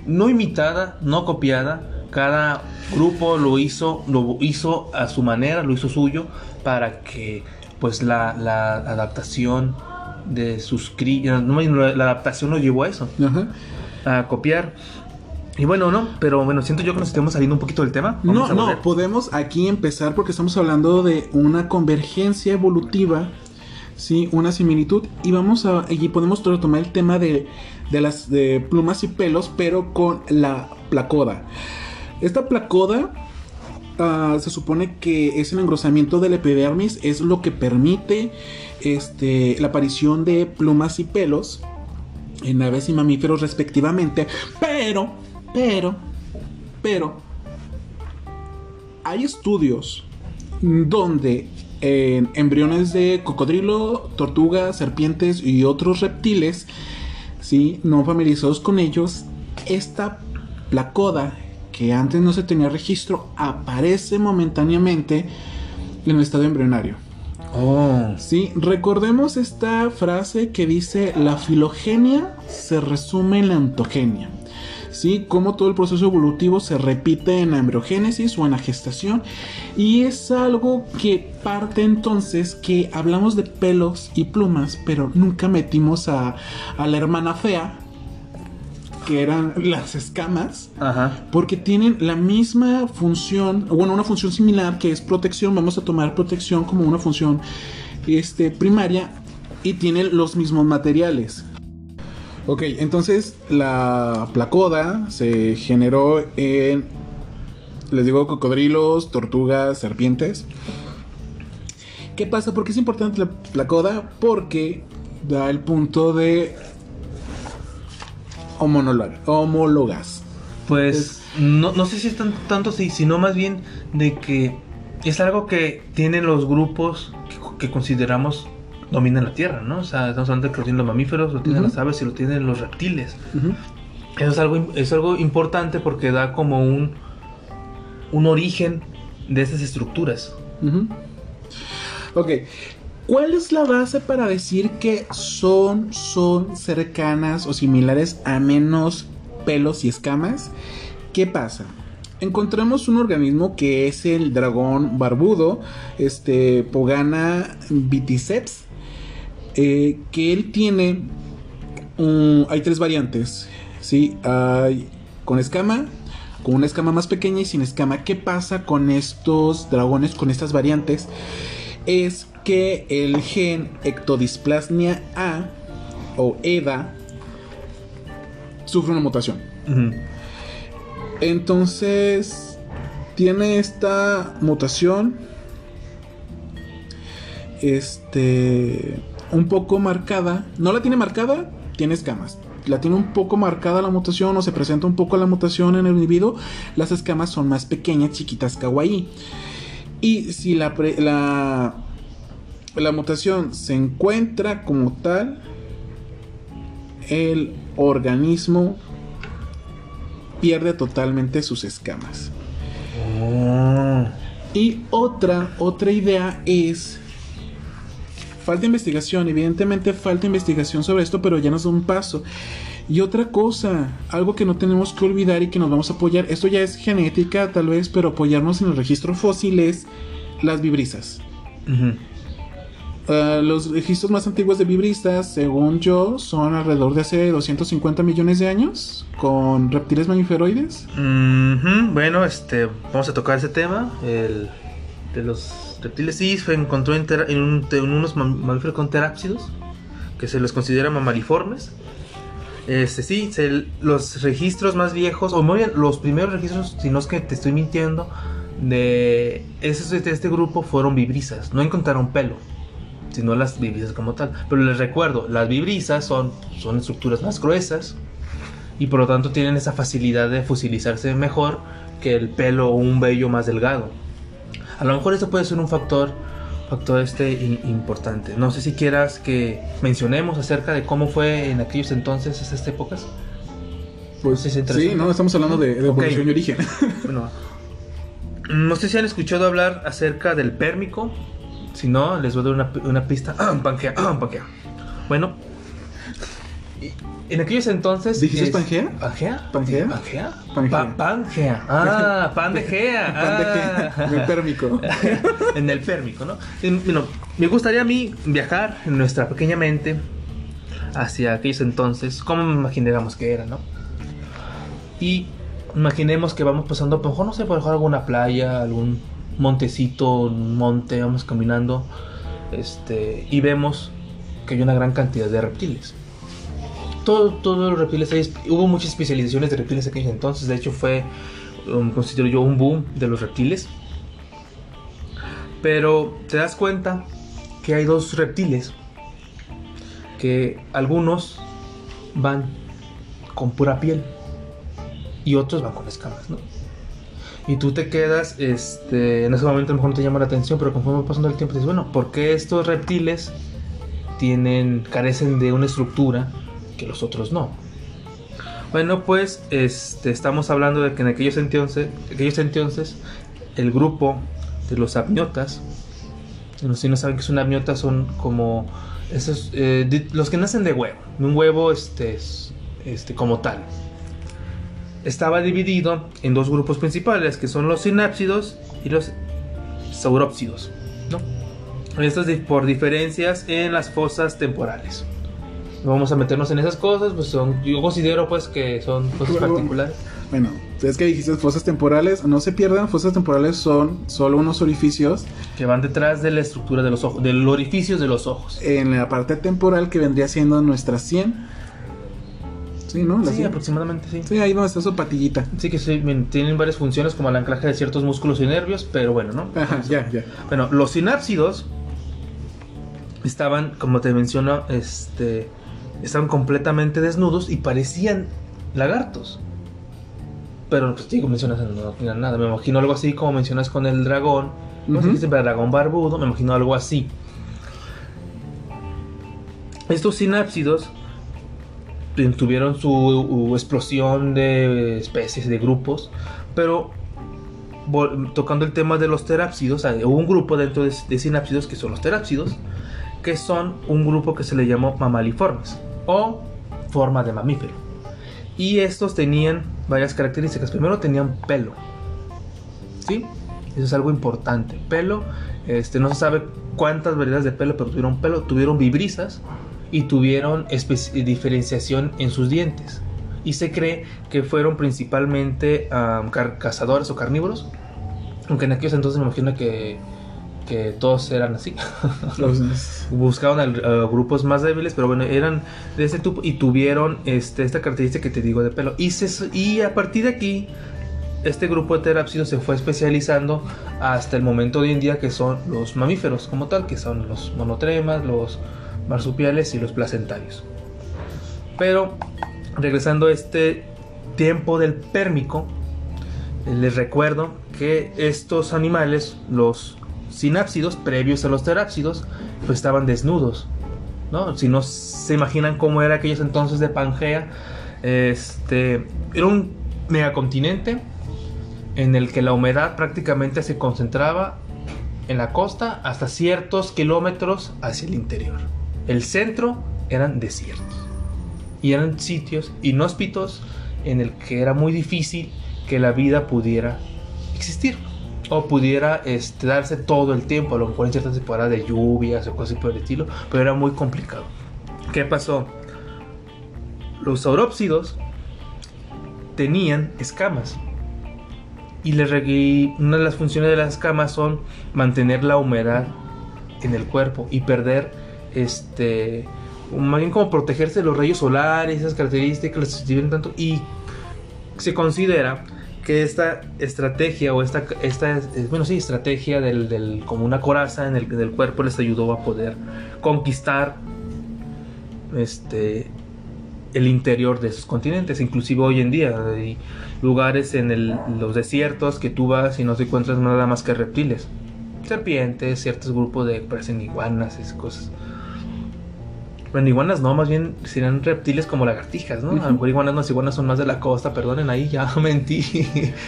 no imitada, no copiada. Cada grupo lo hizo, lo hizo a su manera, lo hizo suyo para que, pues, la, la adaptación de sus crías, no, la adaptación lo llevó a eso, Ajá. a copiar. Y bueno, no, pero bueno, siento yo que nos estamos saliendo un poquito del tema. Vamos No, no, podemos aquí empezar porque estamos hablando de una convergencia evolutiva, sí, una similitud y vamos a y podemos retomar el tema de, de las de plumas y pelos, pero con la placoda. Esta placoda ah, se supone que es el engrosamiento del epidermis, es lo que permite este, la aparición de plumas y pelos en aves y mamíferos respectivamente, pero, pero, pero, hay estudios donde en embriones de cocodrilo, tortugas, serpientes y otros reptiles, ¿sí? no familiarizados con ellos, esta placoda que antes no se tenía registro aparece momentáneamente en el estado embrionario. Oh, Sí, recordemos esta frase que dice la filogenia se resume en la ontogenia. Sí, como todo el proceso evolutivo se repite en la embriogénesis o en la gestación y es algo que parte entonces que hablamos de pelos y plumas, pero nunca metimos a la hermana fea que eran las escamas ajá. porque tienen la misma función, bueno, una función similar que es protección. Vamos a tomar protección como una función este, primaria y tienen los mismos materiales. Ok, entonces la placoda se generó en, les digo, cocodrilos, tortugas, serpientes. ¿Qué pasa? ¿Por qué es importante la placoda? Porque da el punto de homólogas. Pues no, no sé si es tan- tanto así, sino más bien de que es algo que tienen los grupos que, que consideramos dominan la Tierra, ¿no? O sea, estamos hablando de que lo tienen los mamíferos, lo tienen las aves y lo tienen los reptiles. Eso es algo, es algo importante porque da como un, un origen de esas estructuras. Ujú. Ok. ¿Cuál es la base para decir que son, son cercanas o similares a menos pelos y escamas? ¿Qué pasa? Encontramos un organismo que es el dragón barbudo, este Pogana viticeps, eh, que él tiene, un- hay tres variantes, ¿sí? Hay con escama, con una escama más pequeña y sin escama. ¿Qué pasa con estos dragones, con estas variantes? Es que el gen ectodisplasnia A o EDA sufre una mutación. Entonces, tiene esta mutación. Este. Un poco marcada. No la tiene marcada, tiene escamas. La tiene un poco marcada la mutación o se presenta un poco la mutación en el individuo. Las escamas son más pequeñas, chiquitas, kawaii. Y si la, pre- la, la mutación se encuentra como tal, el organismo pierde totalmente sus escamas. Oh. Y otra, otra idea es... Falta investigación, evidentemente falta investigación sobre esto, pero ya nos da un paso. Y otra cosa, algo que no tenemos que olvidar y que nos vamos a apoyar, esto ya es genética tal vez, pero apoyarnos en el registro fósil es las vibrisas. Ah, los registros más antiguos de vibrisas, según yo, son alrededor de hace 250 millones de años, con reptiles mamíferoides. Ujú, Bueno, este, vamos a tocar ese tema. El de los reptiles sí se encontró en, en un- en unos mam- mamíferos con terápsidos, que se les considera mamariformes. Este sí, los registros más viejos, o muy bien, los primeros registros, si no es que te estoy mintiendo, de, ese- de este grupo fueron vibrisas. No encontraron pelo, sino las vibrisas como tal. Pero les recuerdo, las vibrisas son, son estructuras más gruesas y por lo tanto tienen esa facilidad de fosilizarse mejor que el pelo o un vello más delgado. A lo mejor eso puede ser un factor, factor este importante. No sé si quieras que mencionemos acerca de cómo fue en aquellos entonces, esas épocas. Pues Sí, sí, no, estamos hablando de, de evolución y origen. *laughs* Bueno, no sé si han escuchado hablar acerca del pérmico. Si no, les voy a dar una, una pista. Ah, ah, Pangea. Bueno, en aquellos entonces. ¿Dijiste es- Pangea? ¿Pangea? ¿Pangea? ¿Pangea? Pangea. Pa- Pangea. Ah, *laughs* pan de gea. Pan de Ah. qué? Del térmico. *laughs* en el pérmico, ¿no? Bueno, me gustaría a mí viajar en nuestra pequeña mente hacia aquellos entonces, como me imagináramos que era, ¿no? Y imaginemos que vamos pasando, por mejor, no sé, por mejor alguna playa, algún montecito, un monte, vamos caminando, este, y vemos que hay una gran cantidad de reptiles. Todo, todos los reptiles, hubo muchas especializaciones de reptiles aquellos entonces, de hecho fue, um, yo, un boom de los reptiles. Pero te das cuenta que hay dos reptiles que algunos van con pura piel y otros van con escamas, ¿no? Y tú te quedas, este, en ese momento a lo mejor no te llama la atención, pero conforme va pasando el tiempo dices, bueno, ¿por qué estos reptiles tienen, carecen de una estructura que los otros no? Bueno, pues este, estamos hablando de que en aquellos entonces, aquellos entonces el grupo de los amniotas, si no saben que es una amniota, son como esos, eh, los que nacen de huevo, un huevo este, es- este, como tal. Estaba dividido en dos grupos principales, que son los sinápsidos y los saurópsidos. ¿no? Estos di- por diferencias en las fosas temporales. No vamos a meternos en esas cosas, pues son, yo considero pues que son cosas Bueno, particulares. Bueno, es que dijiste fosas temporales, no se pierdan, fosas temporales son solo unos orificios Que van detrás de la estructura de los ojos, del orificio de los ojos. en la parte temporal que vendría siendo nuestra 100. Sí, ¿no? La Sí, 100. aproximadamente sí. Sí, ahí donde está su patillita. Sí, que sí, tienen varias funciones como el anclaje de ciertos músculos y nervios, pero bueno, ¿no? Ajá, ya, ya. Bueno, los sinápsidos estaban, como te menciono, este, estaban completamente desnudos y parecían lagartos. Pero, pues, digo, mencionas, no nada. Me imagino algo así como mencionas con el dragón. ¿Cómo se Ujú. dice? El dragón barbudo. Me imagino algo así. Estos sinápsidos tuvieron su u- explosión de especies, de grupos, pero tocando el tema de los terápsidos, hubo un grupo dentro de, de sinápsidos que son los terápsidos, que son un grupo que se le llamó mamaliformes o forma de mamífero. Y estos tenían varias características. Primero tenían pelo. ¿Sí? Eso es algo importante. Pelo, este, no se sabe cuántas variedades de pelo, pero tuvieron pelo, tuvieron vibrisas y tuvieron espe- diferenciación en sus dientes. Y se cree que fueron principalmente cazadores o carnívoros. Aunque en aquellos entonces me imagino que, que todos eran así. *laughs* Buscaban a grupos más débiles, pero bueno, eran de ese tipo y tuvieron este, esta característica que te digo de pelo. Y, se- y a partir de aquí, este grupo de terápsidos se fue especializando hasta el momento de hoy en día, que son los mamíferos como tal, que son los monotremas, los marsupiales y los placentarios. Pero regresando a este tiempo del pérmico, eh, les recuerdo que estos animales, los sinápsidos, previos a los terápsidos, pues estaban desnudos. ¿no? Si no se imaginan cómo era aquellos entonces de Pangea, este, era un megacontinente en el que la humedad prácticamente se concentraba en la costa hasta ciertos kilómetros hacia el interior. El centro eran desiertos y eran sitios inhóspitos en el que era muy difícil que la vida pudiera existir o pudiera este, darse todo el tiempo, a lo mejor en ciertas temporadas de lluvias o cosas por el estilo, pero era muy complicado. ¿Qué pasó? Los saurópsidos tenían escamas y, una de las funciones de las escamas son mantener la humedad en el cuerpo y perder este más bien como protegerse de los rayos solares, esas características les sirven tanto y se considera que esta estrategia o esta, esta eh, bueno sí estrategia del, como una coraza en el del cuerpo les ayudó a poder conquistar este el interior de esos continentes inclusive hoy en día. Hay lugares en los desiertos que tú vas y no te encuentras nada más que reptiles serpientes ciertos grupos de parecen iguanas esas cosas bueno, iguanas no, más bien serían reptiles como lagartijas, ¿no? A lo mejor iguanas no, las iguanas son más de la costa, perdonen ahí, ya *laughs* mentí.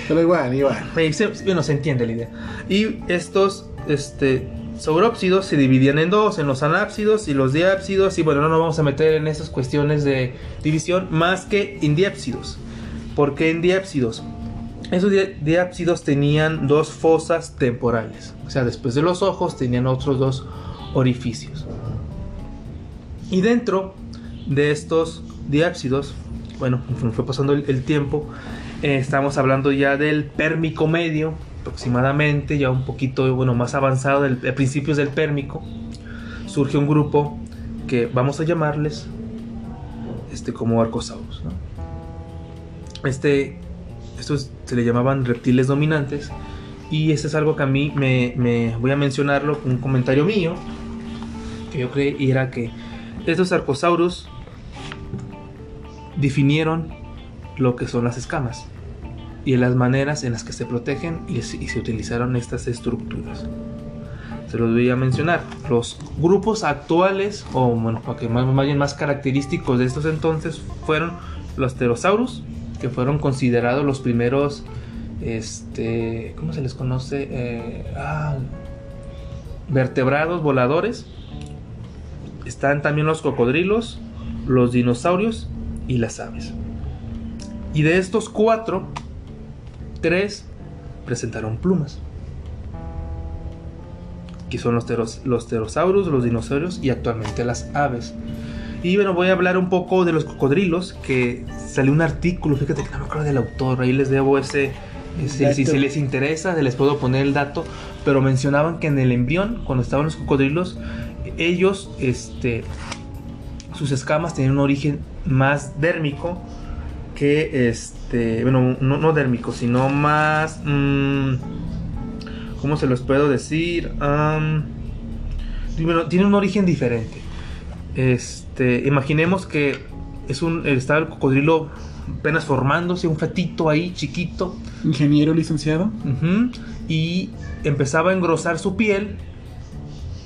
pero igual, igual. Se- bueno, se entiende la idea. Y estos este, saurópsidos se dividían en dos, en los anápsidos y los diápsidos. Y bueno, no nos vamos a meter en esas cuestiones de división más que en diápsidos. ¿Por qué en diápsidos? Esos di- diápsidos tenían dos fosas temporales. O sea, después de los ojos tenían otros dos orificios. Y dentro de estos diápsidos, bueno, fue pasando el, tiempo, eh, estamos hablando ya del pérmico medio, aproximadamente, ya un poquito bueno, más avanzado, del, a principios del pérmico, surge un grupo que vamos a llamarles este, como arcosaurus. ¿no? Este, estos se le llamaban reptiles dominantes. Y este es algo que a mí me, me- voy a mencionarlo con un comentario mío. Que yo creí era que estos arcosaurus definieron lo que son las escamas y las maneras en las que se protegen y, se- utilizaron estas estructuras. Se los voy a mencionar. Los grupos actuales, o bueno, que más, más más característicos de estos entonces, fueron los pterosaurus, que fueron considerados los primeros, este, ¿cómo se les conoce? Eh, ah, vertebrados voladores. Están también los cocodrilos, los dinosaurios y las aves. Y de estos cuatro, tres presentaron plumas. Que son los, teros- los pterosaurus, los dinosaurios y actualmente las aves. Y bueno, voy a hablar un poco de los cocodrilos, que salió un artículo, fíjate que no me acuerdo del autor, ahí les debo ese, si, si les interesa, les puedo poner el dato, pero mencionaban que en el embrión, cuando estaban los cocodrilos, ellos, este, sus escamas tenían un origen más dérmico que, este, bueno, no, no dérmico, sino más, mm, ¿cómo se los puedo decir? Bueno, tiene un origen diferente. Este, imaginemos que es un, está el cocodrilo apenas formándose, un fetito ahí chiquito, Ingeniero licenciado. Y empezaba a engrosar su piel.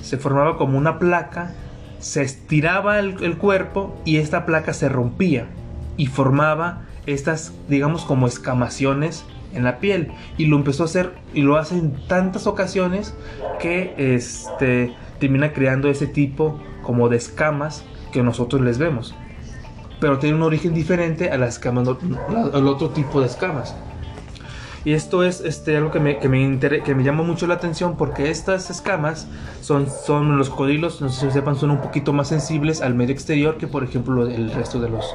Se formaba como una placa. se estiraba el, cuerpo y esta placa se rompía y formaba estas, digamos, como escamaciones en la piel. Y lo empezó a hacer y lo hace en tantas ocasiones que este, termina creando ese tipo como de escamas que nosotros les vemos. Pero tiene un origen diferente a las escamas, al otro tipo de escamas. Y esto es este, algo que me, que, llama mucho la atención porque estas escamas son, los cocodrilos, no sé si sepan, son un poquito más sensibles al medio exterior que por ejemplo el resto de los,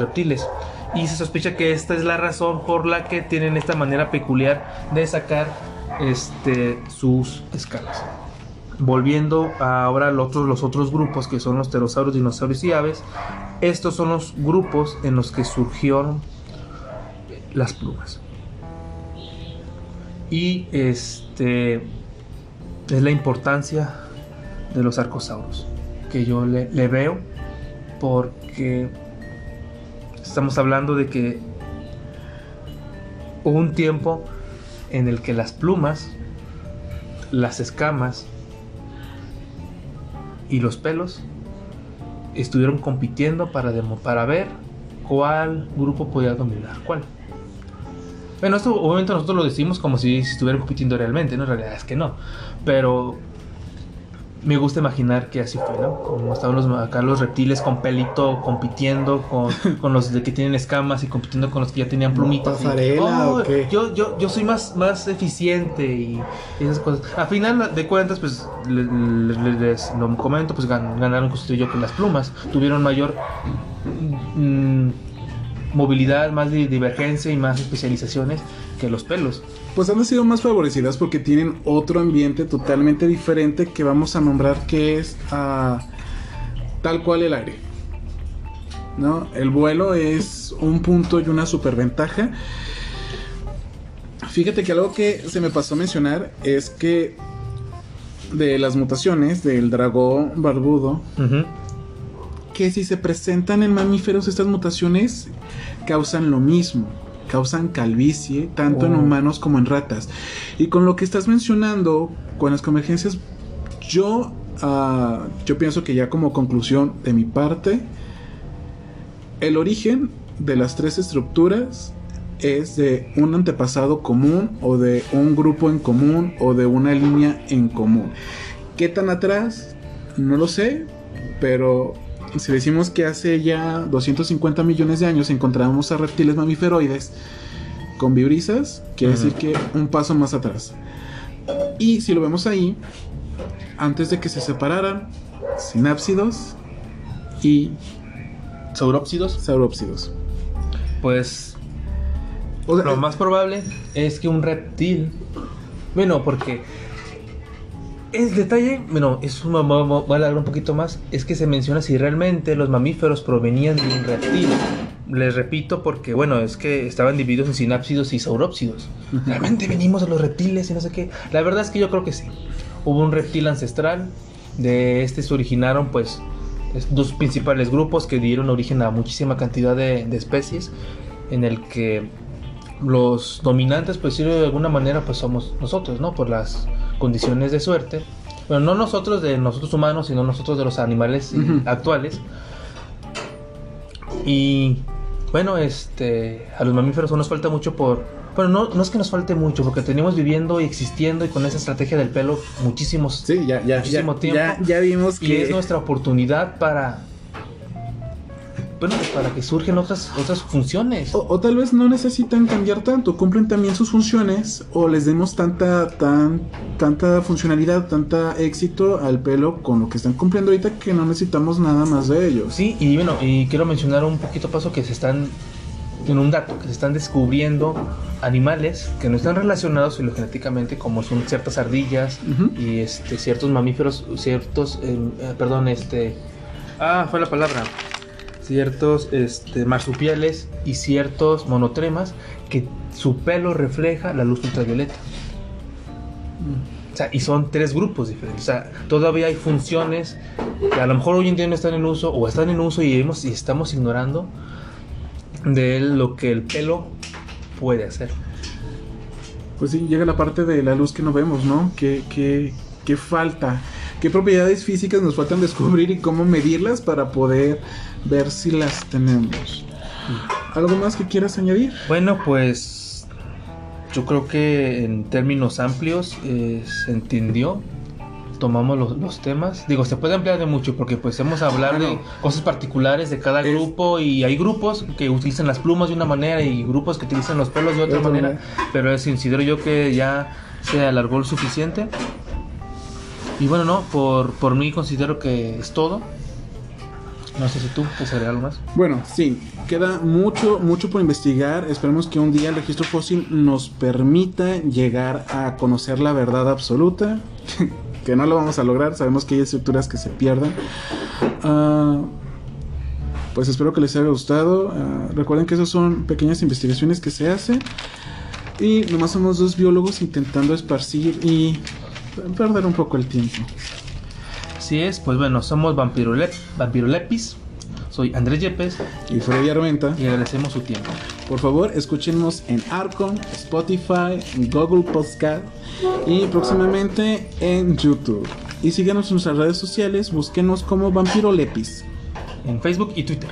reptiles. Y se sospecha que esta es la razón por la que tienen esta manera peculiar de sacar este, sus escamas. Volviendo ahora a los otros, los otros grupos que son los pterosaurios, dinosaurios y aves, estos son los grupos en los que surgieron las plumas. Y este es la importancia de los arcosauros que yo le, veo porque estamos hablando de que hubo un tiempo en el que las plumas, las escamas y los pelos estuvieron compitiendo para, para ver cuál grupo podía dominar cuál. Bueno, esto obviamente nosotros lo decimos como si, estuvieran compitiendo realmente, ¿no? En realidad es que no. Pero me gusta imaginar que así fue, ¿no? Como estaban los, acá los reptiles con pelito compitiendo con, *laughs* con los de que tienen escamas y compitiendo con los que ya tenían plumitas. y, ¿Pasarela o "Oh, qué?" Yo, yo, yo soy más, más eficiente y, y esas cosas. A final de cuentas, pues le- le- le- les, lo comento, pues gan- ganaron yo que las plumas. Tuvieron mayor mm, movilidad, más di- divergencia y más especializaciones que los pelos. Pues han sido más favorecidas porque tienen otro ambiente totalmente diferente que vamos a nombrar que es ah, tal cual el aire. ¿No? El vuelo es un punto y una superventaja. Fíjate que algo que se me pasó a mencionar es que de las mutaciones del dragón barbudo, que si se presentan en mamíferos estas mutaciones causan lo mismo, causan calvicie tanto en Oh. humanos como en ratas. Y con lo que estás mencionando, con las convergencias, yo, ah, yo pienso que ya como conclusión de mi parte, el origen de las tres estructuras es de un antepasado común o de un grupo en común o de una línea en común. ¿Qué tan atrás? No lo sé, pero si decimos que hace ya 250 millones de años encontramos a reptiles mamíferoides con vibrisas, quiere decir que un paso más atrás. Y si lo vemos ahí, antes de que se separaran, sinápsidos y Saurópsidos, saurópsidos. pues O sea, lo más probable es que un reptil. Bueno, porque. El detalle, bueno, es un, voy a alargar un poquito más, es que se menciona si realmente los mamíferos provenían de un reptil. Les repito porque, bueno, es que estaban divididos en sinápsidos y saurópsidos. Realmente venimos de los reptiles y no sé qué. La verdad es que yo creo que sí. Hubo un reptil ancestral, de este se originaron pues es- dos principales grupos que dieron origen a muchísima cantidad de, de especies, en el que los dominantes, pues de alguna manera, pues somos nosotros, ¿no? Por las condiciones de suerte. Bueno, no nosotros de nosotros humanos, sino nosotros de los animales actuales. Y bueno, este, a los mamíferos nos falta mucho por... Bueno, no, no es que nos falte mucho, porque tenemos viviendo y existiendo y con esa estrategia del pelo muchísimos... sí, ya, ya, muchísimo ya, tiempo. ya, ya vimos Y que es nuestra oportunidad para... Bueno, pues para que surgen otras, otras funciones. O, o tal vez no necesitan cambiar tanto, cumplen también sus funciones o les demos tanta, tan, tanta funcionalidad, tanta éxito al pelo con lo que están cumpliendo ahorita que no necesitamos nada más de ellos. Sí, y bueno, y quiero mencionar un poquito paso que se están, en un dato, que se están descubriendo animales que no están relacionados filogenéticamente, como son ciertas ardillas y este, ciertos mamíferos, ciertos, eh, eh, perdón, este, ah, fue la palabra, ciertos este, marsupiales y ciertos monotremas que su pelo refleja la luz ultravioleta. O sea, y son tres grupos diferentes. O sea, todavía hay funciones que a lo mejor hoy en día no están en uso o están en uso y, y estamos ignorando de lo que el pelo puede hacer. Pues sí, llega la parte de la luz que no vemos, ¿no? Que, que, que falta. Qué propiedades físicas nos faltan descubrir y cómo medirlas para poder ver si las tenemos. ¿Algo más que quieras añadir? Bueno, pues yo creo que en términos amplios eh, se entendió. Tomamos los, los temas. Digo, se puede ampliar de mucho porque pues hemos hablado de cosas particulares de cada Es- grupo y hay grupos que utilizan las plumas de una manera y grupos que utilizan los pelos de otra otra manera. manera. Pero es considero yo que ya se alargó lo suficiente. Y bueno, no, por, por mí considero que es todo. No sé si tú puedes agregar algo más. Bueno, sí, queda mucho, mucho por investigar. Esperemos que un día el registro fósil nos permita llegar a conocer la verdad absoluta. *laughs* que no lo vamos a lograr, sabemos que hay estructuras que se pierden. Ah, pues espero que les haya gustado. Ah, recuerden que esas son pequeñas investigaciones que se hacen. Y nomás somos dos biólogos intentando esparcir y perder un poco el tiempo. Así es, pues bueno, somos Vampirolep, Vampirolepis. Soy Andrés Yepes Y Freddy Armenta. y agradecemos su tiempo. Por favor, escúchenos en Arcon, Spotify, Google Podcast y próximamente en YouTube. Y síganos en nuestras redes sociales, búsquenos como Vampiro Lepis. En Facebook y Twitter.